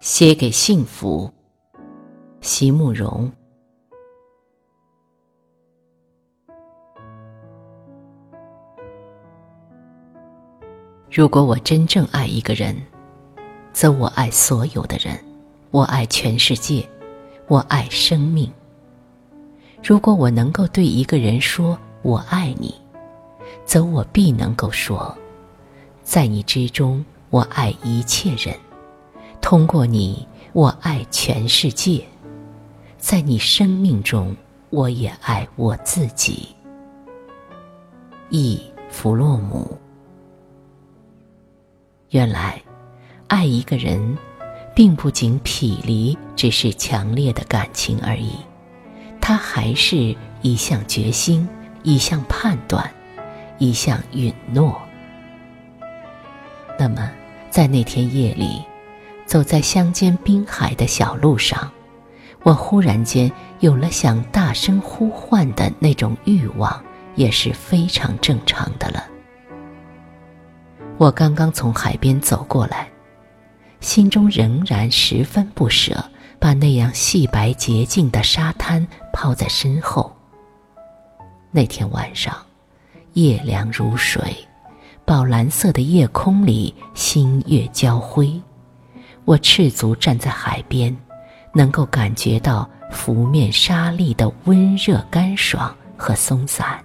写给幸福，席慕容。如果我真正爱一个人，则我爱所有的人，我爱全世界，我爱生命。如果我能够对一个人说“我爱你”，则我必能够说，在你之中，我爱一切人；通过你，我爱全世界；在你生命中，我也爱我自己。忆弗洛姆。原来，爱一个人，并不仅匹离只是强烈的感情而已，它还是一项决心，一项判断。一项允诺。那么，在那天夜里，走在乡间滨海的小路上，我忽然间有了想大声呼唤的那种欲望，也是非常正常的了。我刚刚从海边走过来，心中仍然十分不舍，把那样细白洁净的沙滩抛在身后。那天晚上。夜凉如水，宝蓝色的夜空里星月交辉。我赤足站在海边，能够感觉到拂面沙粒的温热、干爽和松散，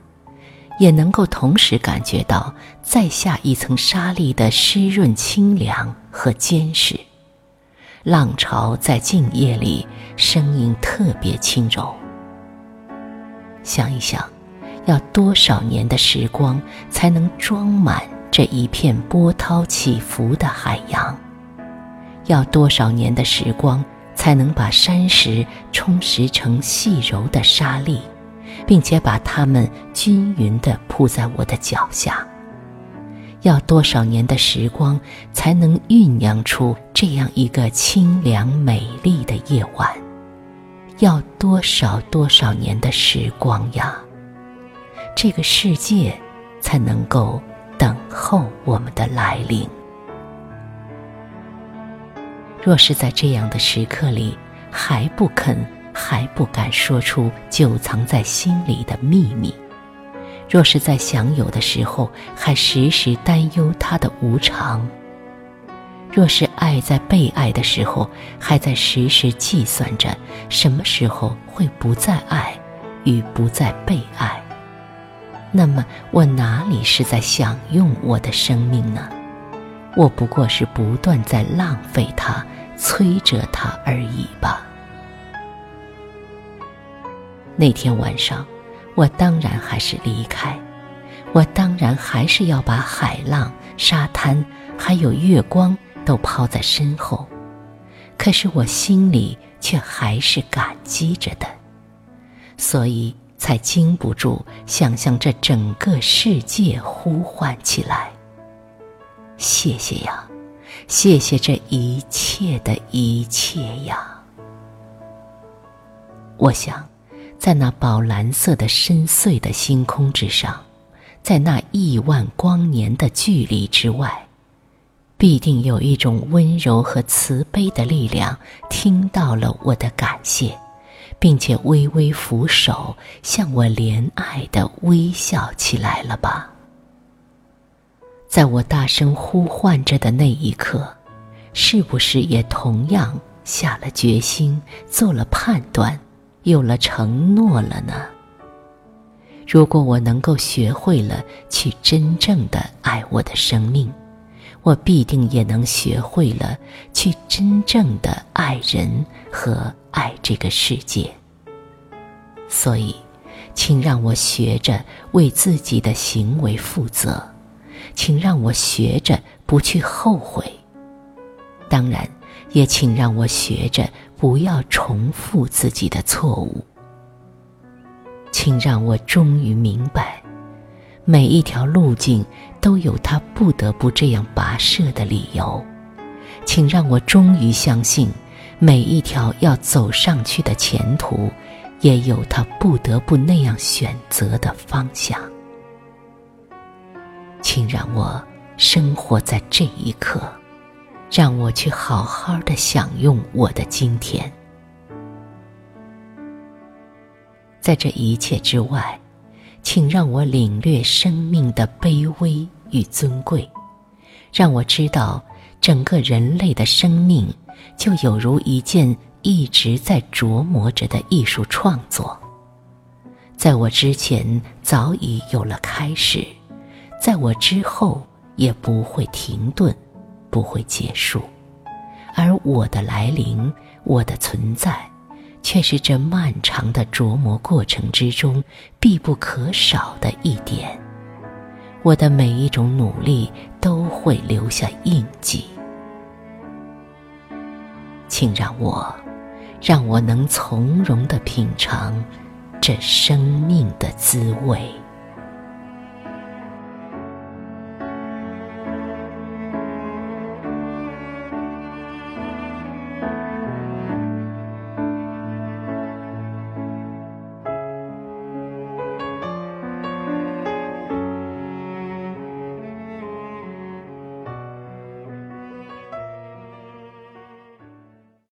也能够同时感觉到再下一层沙粒的湿润、清凉和坚实。浪潮在静夜里，声音特别轻柔。想一想。要多少年的时光才能装满这一片波涛起伏的海洋？要多少年的时光才能把山石充实成细柔的沙粒，并且把它们均匀地铺在我的脚下？要多少年的时光才能酝酿出这样一个清凉美丽的夜晚？要多少多少年的时光呀？这个世界才能够等候我们的来临。若是在这样的时刻里还不肯、还不敢说出久藏在心里的秘密；若是在享有的时候还时时担忧它的无常；若是爱在被爱的时候还在时时计算着什么时候会不再爱与不再被爱。那么，我哪里是在享用我的生命呢？我不过是不断在浪费它、摧折它而已吧。那天晚上，我当然还是离开，我当然还是要把海浪、沙滩还有月光都抛在身后，可是我心里却还是感激着的，所以。才经不住想象这整个世界呼唤起来。谢谢呀，谢谢这一切的一切呀！我想，在那宝蓝色的深邃的星空之上，在那亿万光年的距离之外，必定有一种温柔和慈悲的力量听到了我的感谢。并且微微扶手，向我怜爱的微笑起来了吧？在我大声呼唤着的那一刻，是不是也同样下了决心，做了判断，有了承诺了呢？如果我能够学会了去真正的爱我的生命，我必定也能学会了去真正的爱人和。爱这个世界，所以，请让我学着为自己的行为负责，请让我学着不去后悔。当然，也请让我学着不要重复自己的错误。请让我终于明白，每一条路径都有它不得不这样跋涉的理由。请让我终于相信。每一条要走上去的前途，也有他不得不那样选择的方向。请让我生活在这一刻，让我去好好的享用我的今天。在这一切之外，请让我领略生命的卑微与尊贵，让我知道整个人类的生命就有如一件一直在琢磨着的艺术创作，在我之前早已有了开始，在我之后也不会停顿。不会结束，而我的来临，我的存在，却是这漫长的琢磨过程之中必不可少的一点。我的每一种努力都会留下印记，请让我，让我能从容的品尝这生命的滋味。